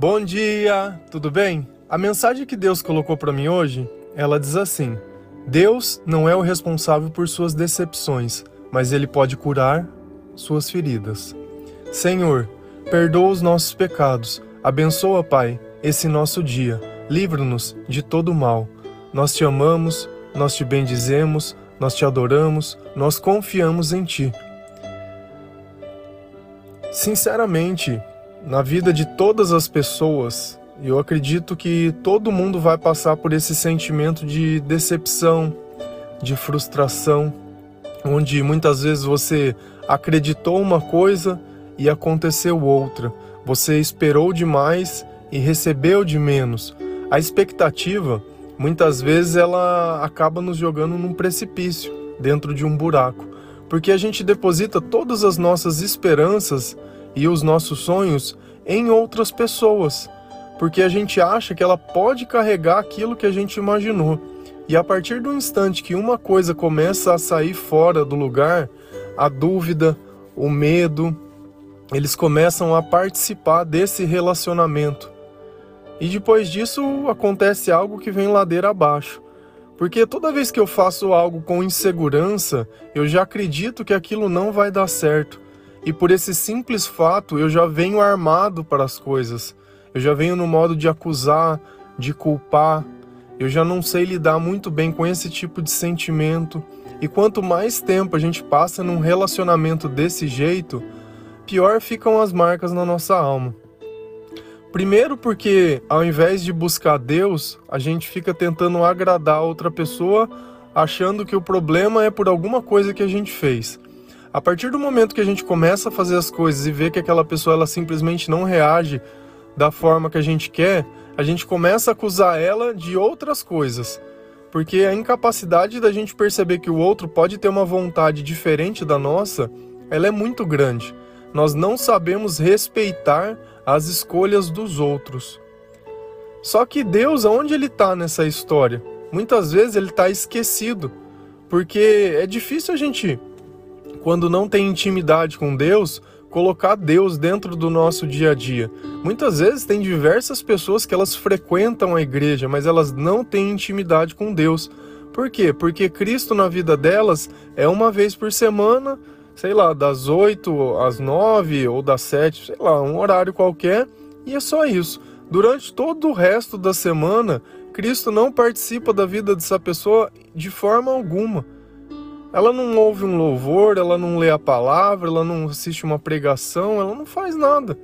Bom dia, tudo bem? A mensagem que Deus colocou para mim hoje, ela diz assim: Deus não é o responsável por suas decepções, mas ele pode curar suas feridas. Senhor, perdoa os nossos pecados. Abençoa, Pai, esse nosso dia. Livra-nos de todo mal. Nós te amamos, nós te bendizemos, nós te adoramos, nós confiamos em ti. Sinceramente, na vida de todas as pessoas, eu acredito que todo mundo vai passar por esse sentimento de decepção, de frustração, onde muitas vezes você acreditou uma coisa e aconteceu outra. Você esperou demais e recebeu de menos. A expectativa, muitas vezes, ela acaba nos jogando num precipício, dentro de um buraco, porque a gente deposita todas as nossas esperanças e os nossos sonhos em outras pessoas, porque a gente acha que ela pode carregar aquilo que a gente imaginou. E a partir do instante que uma coisa começa a sair fora do lugar, a dúvida, o medo, eles começam a participar desse relacionamento. E depois disso acontece algo que vem ladeira abaixo. Porque toda vez que eu faço algo com insegurança, eu já acredito que aquilo não vai dar certo. E por esse simples fato, eu já venho armado para as coisas. Eu já venho no modo de acusar, de culpar. Eu já não sei lidar muito bem com esse tipo de sentimento. E quanto mais tempo a gente passa num relacionamento desse jeito, pior ficam as marcas na nossa alma. Primeiro, porque ao invés de buscar Deus, a gente fica tentando agradar a outra pessoa, achando que o problema é por alguma coisa que a gente fez. A partir do momento que a gente começa a fazer as coisas e vê que aquela pessoa ela simplesmente não reage da forma que a gente quer, a gente começa a acusar ela de outras coisas. Porque a incapacidade da gente perceber que o outro pode ter uma vontade diferente da nossa, ela é muito grande. Nós não sabemos respeitar as escolhas dos outros. Só que Deus, aonde ele está nessa história? Muitas vezes ele está esquecido, porque é difícil a gente quando não tem intimidade com Deus, colocar Deus dentro do nosso dia a dia. Muitas vezes tem diversas pessoas que elas frequentam a igreja, mas elas não têm intimidade com Deus. Por quê? Porque Cristo na vida delas é uma vez por semana, sei lá, das 8 às 9 ou das 7, sei lá, um horário qualquer, e é só isso. Durante todo o resto da semana, Cristo não participa da vida dessa pessoa de forma alguma. Ela não ouve um louvor, ela não lê a palavra, ela não assiste uma pregação, ela não faz nada.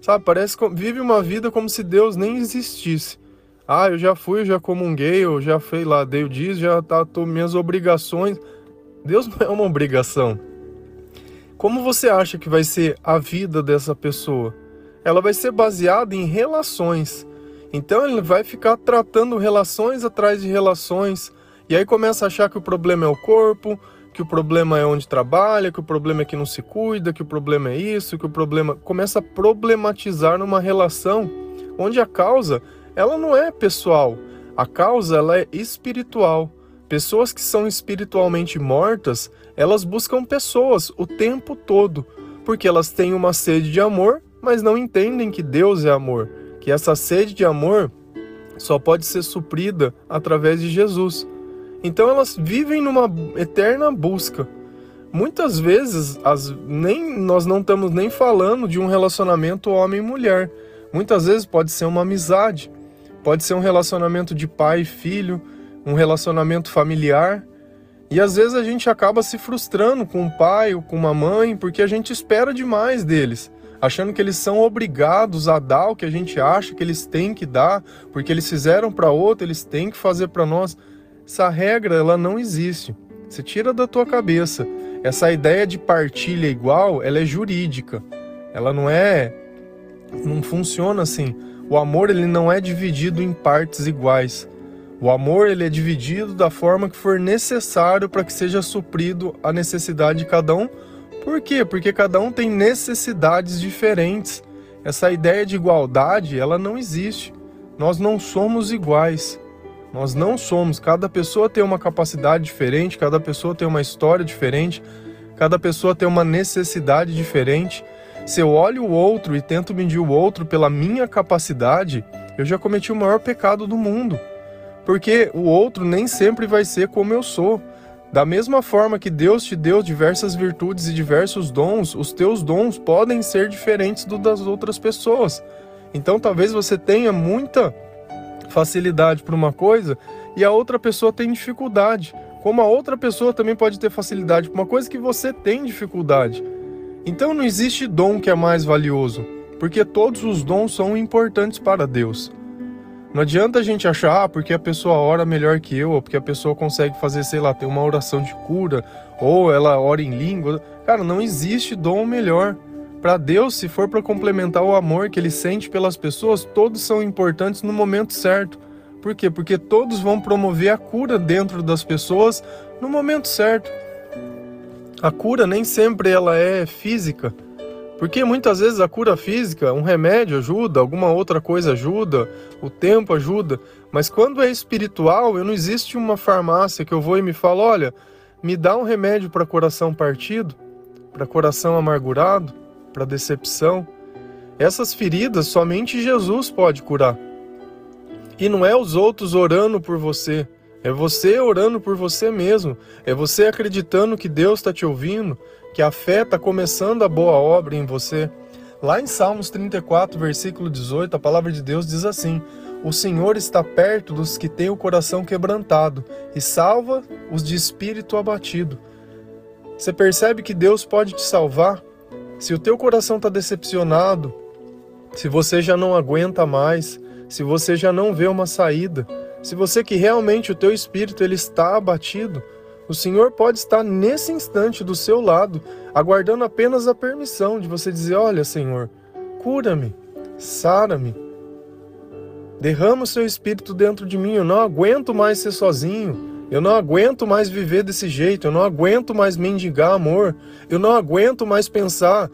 Sabe, parece que vive uma vida como se Deus nem existisse. Ah, eu já fui, eu já comunguei, eu já fui lá, dei o diz, já tá, tô minhas obrigações. Deus não é uma obrigação. Como você acha que vai ser a vida dessa pessoa? Ela vai ser baseada em relações. Então ele vai ficar tratando relações atrás de relações, e aí começa a achar que o problema é o corpo, que o problema é onde trabalha, que o problema é que não se cuida, que o problema é isso, que o problema começa a problematizar numa relação onde a causa ela não é pessoal, a causa ela é espiritual. Pessoas que são espiritualmente mortas, elas buscam pessoas o tempo todo, porque elas têm uma sede de amor, mas não entendem que Deus é amor, que essa sede de amor só pode ser suprida através de Jesus. Então elas vivem numa eterna busca. Muitas vezes as, nem, nós não estamos nem falando de um relacionamento homem-mulher. Muitas vezes pode ser uma amizade, pode ser um relacionamento de pai e filho, um relacionamento familiar. E às vezes a gente acaba se frustrando com o pai ou com uma mãe porque a gente espera demais deles, achando que eles são obrigados a dar o que a gente acha que eles têm que dar, porque eles fizeram para outro, eles têm que fazer para nós. Essa regra ela não existe. Você tira da tua cabeça. Essa ideia de partilha igual, ela é jurídica. Ela não é não funciona assim. O amor ele não é dividido em partes iguais. O amor ele é dividido da forma que for necessário para que seja suprido a necessidade de cada um. Por quê? Porque cada um tem necessidades diferentes. Essa ideia de igualdade, ela não existe. Nós não somos iguais. Nós não somos, cada pessoa tem uma capacidade diferente, cada pessoa tem uma história diferente, cada pessoa tem uma necessidade diferente. Se eu olho o outro e tento medir o outro pela minha capacidade, eu já cometi o maior pecado do mundo. Porque o outro nem sempre vai ser como eu sou. Da mesma forma que Deus te deu diversas virtudes e diversos dons, os teus dons podem ser diferentes do das outras pessoas. Então talvez você tenha muita facilidade para uma coisa e a outra pessoa tem dificuldade. Como a outra pessoa também pode ter facilidade para uma coisa que você tem dificuldade. Então não existe dom que é mais valioso, porque todos os dons são importantes para Deus. Não adianta a gente achar, ah, porque a pessoa ora melhor que eu, ou porque a pessoa consegue fazer, sei lá, ter uma oração de cura, ou ela ora em língua. Cara, não existe dom melhor. Para Deus, se for para complementar o amor que ele sente pelas pessoas, todos são importantes no momento certo. Por quê? Porque todos vão promover a cura dentro das pessoas no momento certo. A cura nem sempre ela é física, porque muitas vezes a cura física, um remédio ajuda, alguma outra coisa ajuda, o tempo ajuda, mas quando é espiritual, não existe uma farmácia que eu vou e me falo, olha, me dá um remédio para coração partido, para coração amargurado, para decepção. Essas feridas somente Jesus pode curar. E não é os outros orando por você, é você orando por você mesmo. É você acreditando que Deus está te ouvindo, que a fé está começando a boa obra em você. Lá em Salmos 34, versículo 18, a palavra de Deus diz assim: O Senhor está perto dos que têm o coração quebrantado e salva os de espírito abatido. Você percebe que Deus pode te salvar? Se o teu coração está decepcionado, se você já não aguenta mais, se você já não vê uma saída, se você que realmente o teu espírito ele está abatido, o Senhor pode estar nesse instante do seu lado, aguardando apenas a permissão de você dizer: "Olha, Senhor, cura-me, sara-me. Derrama o seu espírito dentro de mim, eu não aguento mais ser sozinho. Eu não aguento mais viver desse jeito, eu não aguento mais mendigar amor, eu não aguento mais pensar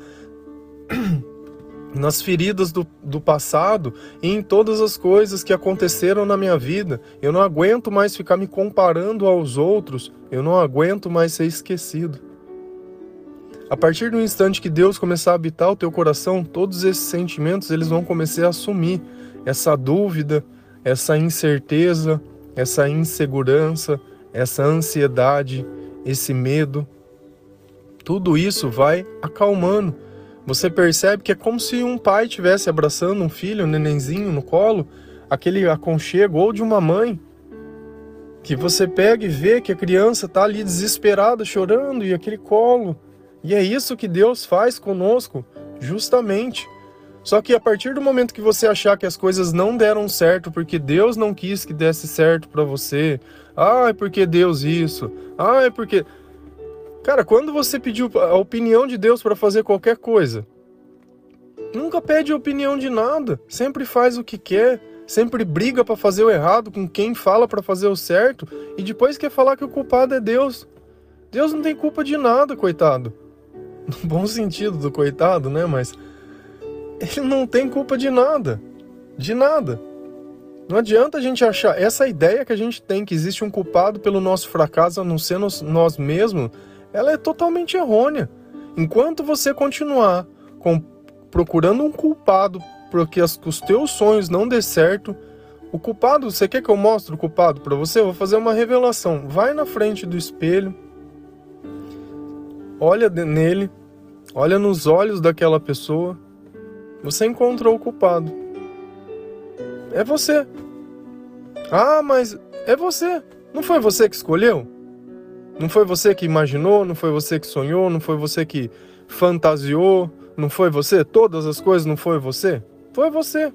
nas feridas do, do passado e em todas as coisas que aconteceram na minha vida. Eu não aguento mais ficar me comparando aos outros, eu não aguento mais ser esquecido. A partir do instante que Deus começar a habitar o teu coração, todos esses sentimentos eles vão começar a assumir essa dúvida, essa incerteza, essa insegurança, essa ansiedade, esse medo. Tudo isso vai acalmando você percebe que é como se um pai estivesse abraçando um filho, um nenenzinho no colo, aquele aconchego, ou de uma mãe, que você pega e vê que a criança está ali desesperada, chorando, e aquele colo. E é isso que Deus faz conosco, justamente. Só que a partir do momento que você achar que as coisas não deram certo porque Deus não quis que desse certo para você, ah, é porque Deus isso, ah, é porque Cara, quando você pediu a opinião de Deus para fazer qualquer coisa, nunca pede opinião de nada, sempre faz o que quer, sempre briga para fazer o errado com quem fala para fazer o certo e depois quer falar que o culpado é Deus. Deus não tem culpa de nada, coitado. No bom sentido do coitado, né? Mas ele não tem culpa de nada. De nada. Não adianta a gente achar essa ideia que a gente tem que existe um culpado pelo nosso fracasso, a não ser nós mesmos, ela é totalmente errônea. Enquanto você continuar com, procurando um culpado porque as, os teus sonhos não dê certo, o culpado, você quer que eu mostre o culpado para você? Eu vou fazer uma revelação. Vai na frente do espelho, olha nele, olha nos olhos daquela pessoa. Você encontrou o culpado. É você. Ah, mas é você. Não foi você que escolheu? Não foi você que imaginou, não foi você que sonhou, não foi você que fantasiou, não foi você? Todas as coisas não foi você? Foi você.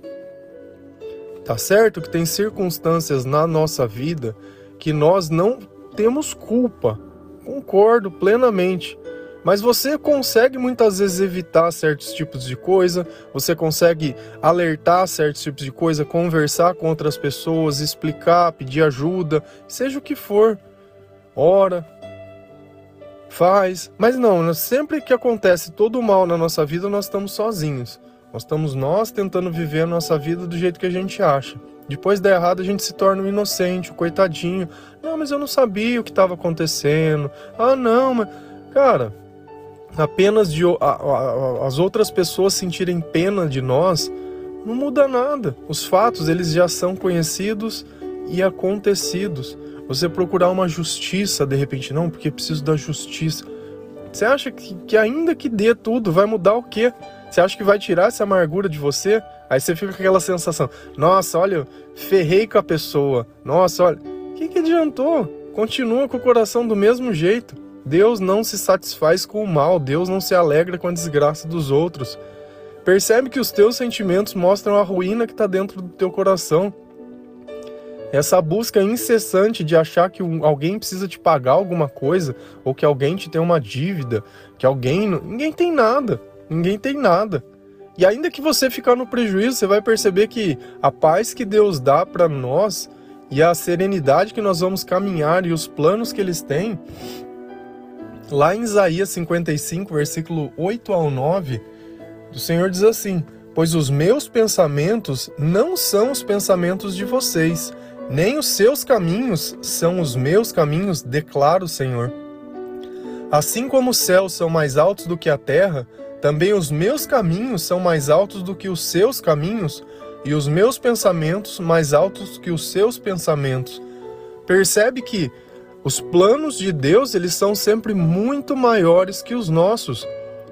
Tá certo que tem circunstâncias na nossa vida que nós não temos culpa. Concordo plenamente. Mas você consegue muitas vezes evitar certos tipos de coisa, você consegue alertar certos tipos de coisa, conversar com outras pessoas, explicar, pedir ajuda, seja o que for ora, faz. Mas não, sempre que acontece todo o mal na nossa vida, nós estamos sozinhos. Nós estamos nós tentando viver a nossa vida do jeito que a gente acha. Depois da errado, a gente se torna um inocente, um coitadinho. Não, mas eu não sabia o que estava acontecendo. Ah, não, mas. Cara, apenas de a, a, as outras pessoas sentirem pena de nós, não muda nada. Os fatos, eles já são conhecidos e acontecidos. Você procurar uma justiça, de repente, não, porque preciso da justiça. Você acha que, que ainda que dê tudo, vai mudar o quê? Você acha que vai tirar essa amargura de você? Aí você fica com aquela sensação: nossa, olha, ferrei com a pessoa. Nossa, olha, o que, que adiantou? Continua com o coração do mesmo jeito. Deus não se satisfaz com o mal, Deus não se alegra com a desgraça dos outros. Percebe que os teus sentimentos mostram a ruína que está dentro do teu coração. Essa busca incessante de achar que alguém precisa te pagar alguma coisa, ou que alguém te tem uma dívida, que alguém. Ninguém tem nada. Ninguém tem nada. E ainda que você ficar no prejuízo, você vai perceber que a paz que Deus dá para nós e a serenidade que nós vamos caminhar e os planos que eles têm, lá em Isaías 55, versículo 8 ao 9, o Senhor diz assim: Pois os meus pensamentos não são os pensamentos de vocês, nem os seus caminhos são os meus caminhos, declara o Senhor. Assim como os céus são mais altos do que a terra, também os meus caminhos são mais altos do que os seus caminhos, e os meus pensamentos mais altos que os seus pensamentos. Percebe que os planos de Deus, eles são sempre muito maiores que os nossos.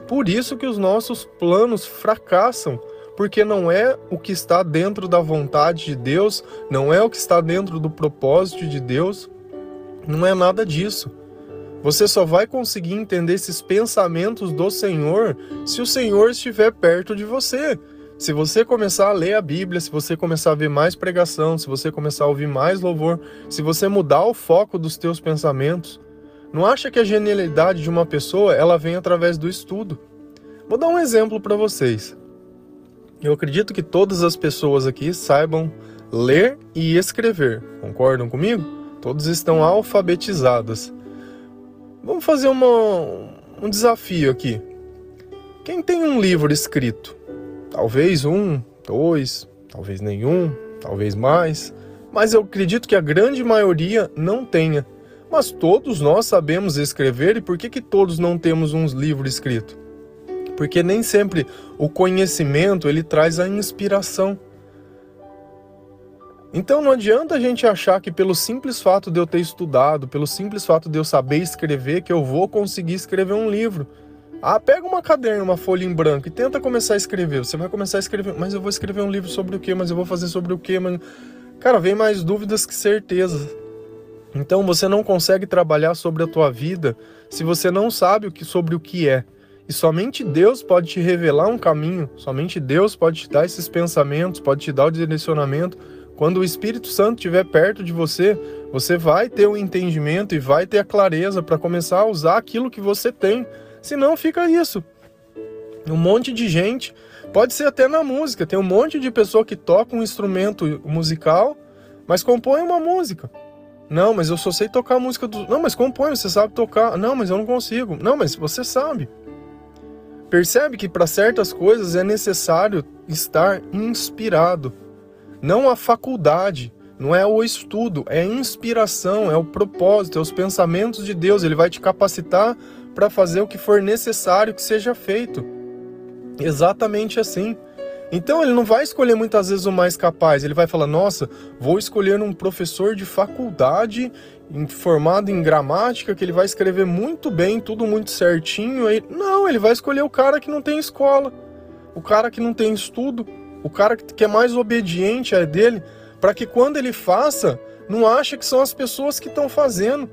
Por isso que os nossos planos fracassam, porque não é o que está dentro da vontade de Deus, não é o que está dentro do propósito de Deus, não é nada disso. Você só vai conseguir entender esses pensamentos do Senhor se o Senhor estiver perto de você. Se você começar a ler a Bíblia, se você começar a ver mais pregação, se você começar a ouvir mais louvor, se você mudar o foco dos teus pensamentos, não acha que a genialidade de uma pessoa ela vem através do estudo? Vou dar um exemplo para vocês. Eu acredito que todas as pessoas aqui saibam ler e escrever. Concordam comigo? Todos estão alfabetizados. Vamos fazer uma, um desafio aqui. Quem tem um livro escrito? Talvez um, dois, talvez nenhum, talvez mais. Mas eu acredito que a grande maioria não tenha. Mas todos nós sabemos escrever e por que, que todos não temos um livro escrito? Porque nem sempre o conhecimento ele traz a inspiração. Então não adianta a gente achar que pelo simples fato de eu ter estudado, pelo simples fato de eu saber escrever, que eu vou conseguir escrever um livro. Ah, pega uma caderno, uma folha em branco e tenta começar a escrever. Você vai começar a escrever, mas eu vou escrever um livro sobre o quê? Mas eu vou fazer sobre o quê? Mas... Cara, vem mais dúvidas que certezas. Então você não consegue trabalhar sobre a tua vida se você não sabe o que sobre o que é. E somente Deus pode te revelar um caminho, somente Deus pode te dar esses pensamentos, pode te dar o direcionamento quando o Espírito Santo estiver perto de você, você vai ter o um entendimento e vai ter a clareza para começar a usar aquilo que você tem. Senão fica isso. Um monte de gente, pode ser até na música, tem um monte de pessoa que toca um instrumento musical, mas compõe uma música. Não, mas eu só sei tocar a música do. Não, mas compõe, você sabe tocar. Não, mas eu não consigo. Não, mas você sabe. Percebe que para certas coisas é necessário estar inspirado. Não a faculdade, não é o estudo, é a inspiração, é o propósito, é os pensamentos de Deus. Ele vai te capacitar para fazer o que for necessário que seja feito. Exatamente assim. Então ele não vai escolher muitas vezes o mais capaz, ele vai falar: nossa, vou escolher um professor de faculdade formado em gramática que ele vai escrever muito bem, tudo muito certinho. Aí... Não, ele vai escolher o cara que não tem escola, o cara que não tem estudo, o cara que é mais obediente é dele, para que quando ele faça, não ache que são as pessoas que estão fazendo.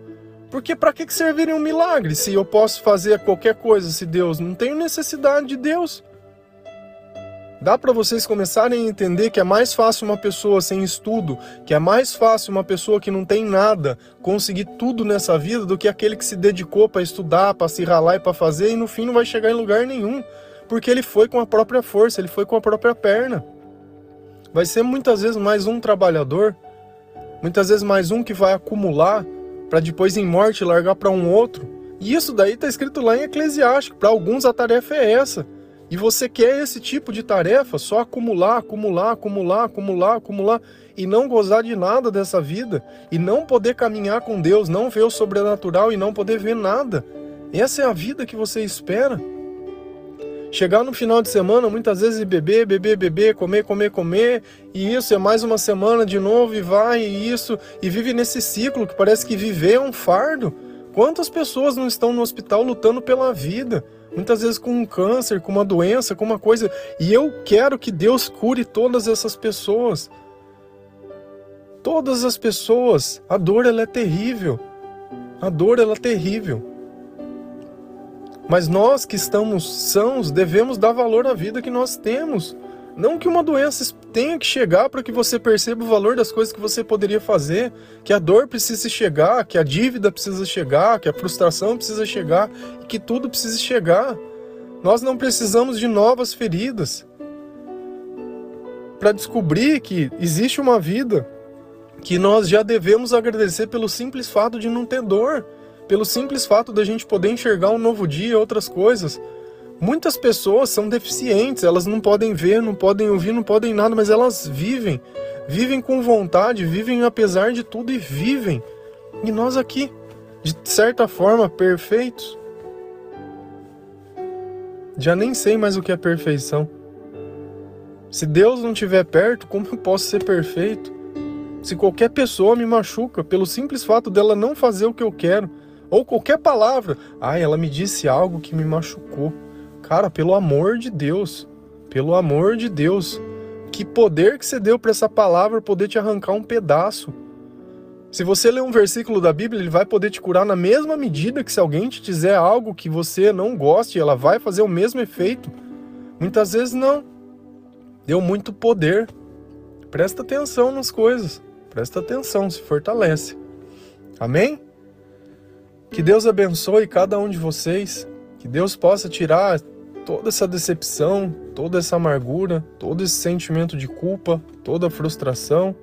Porque para que serviria um milagre se eu posso fazer qualquer coisa se Deus não tem necessidade de Deus? Dá para vocês começarem a entender que é mais fácil uma pessoa sem estudo, que é mais fácil uma pessoa que não tem nada conseguir tudo nessa vida do que aquele que se dedicou para estudar, para se ralar e para fazer e no fim não vai chegar em lugar nenhum porque ele foi com a própria força, ele foi com a própria perna. Vai ser muitas vezes mais um trabalhador, muitas vezes mais um que vai acumular para depois em morte largar para um outro. E isso daí está escrito lá em Eclesiástico. Para alguns a tarefa é essa. E você quer esse tipo de tarefa, só acumular, acumular, acumular, acumular, acumular e não gozar de nada dessa vida e não poder caminhar com Deus, não ver o sobrenatural e não poder ver nada. Essa é a vida que você espera? Chegar no final de semana, muitas vezes, beber, beber, beber, comer, comer, comer, e isso é mais uma semana de novo, e vai, e isso, e vive nesse ciclo que parece que viver é um fardo. Quantas pessoas não estão no hospital lutando pela vida? Muitas vezes com um câncer, com uma doença, com uma coisa. E eu quero que Deus cure todas essas pessoas. Todas as pessoas. A dor ela é terrível. A dor ela é terrível. Mas nós que estamos sãos devemos dar valor à vida que nós temos. Não que uma doença tenha que chegar para que você perceba o valor das coisas que você poderia fazer, que a dor precisa chegar, que a dívida precisa chegar, que a frustração precisa chegar que tudo precisa chegar. Nós não precisamos de novas feridas para descobrir que existe uma vida que nós já devemos agradecer pelo simples fato de não ter dor, pelo simples fato da gente poder enxergar um novo dia, outras coisas. Muitas pessoas são deficientes, elas não podem ver, não podem ouvir, não podem nada, mas elas vivem. Vivem com vontade, vivem apesar de tudo e vivem. E nós aqui, de certa forma, perfeitos. Já nem sei mais o que é perfeição. Se Deus não estiver perto, como eu posso ser perfeito? Se qualquer pessoa me machuca pelo simples fato dela não fazer o que eu quero, ou qualquer palavra, ai, ela me disse algo que me machucou. Cara, pelo amor de Deus, pelo amor de Deus, que poder que você deu para essa palavra poder te arrancar um pedaço. Se você ler um versículo da Bíblia, ele vai poder te curar na mesma medida que se alguém te dizer algo que você não goste, ela vai fazer o mesmo efeito. Muitas vezes não. Deu muito poder. Presta atenção nas coisas. Presta atenção, se fortalece. Amém? Que Deus abençoe cada um de vocês. Que Deus possa tirar toda essa decepção, toda essa amargura, todo esse sentimento de culpa, toda a frustração,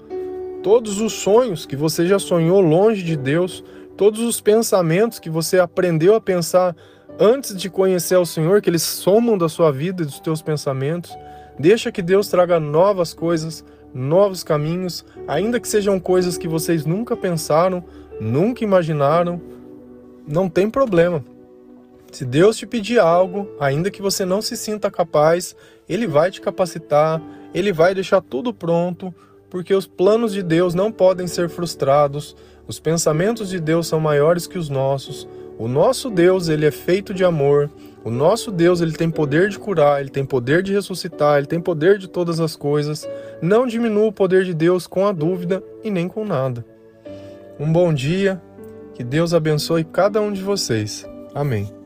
todos os sonhos que você já sonhou longe de Deus, todos os pensamentos que você aprendeu a pensar antes de conhecer o Senhor, que eles somam da sua vida e dos teus pensamentos. Deixa que Deus traga novas coisas, novos caminhos, ainda que sejam coisas que vocês nunca pensaram, nunca imaginaram. Não tem problema. Se Deus te pedir algo, ainda que você não se sinta capaz, Ele vai te capacitar, Ele vai deixar tudo pronto, porque os planos de Deus não podem ser frustrados, os pensamentos de Deus são maiores que os nossos. O nosso Deus, ele é feito de amor. O nosso Deus, ele tem poder de curar, ele tem poder de ressuscitar, ele tem poder de todas as coisas. Não diminua o poder de Deus com a dúvida e nem com nada. Um bom dia, que Deus abençoe cada um de vocês. Amém.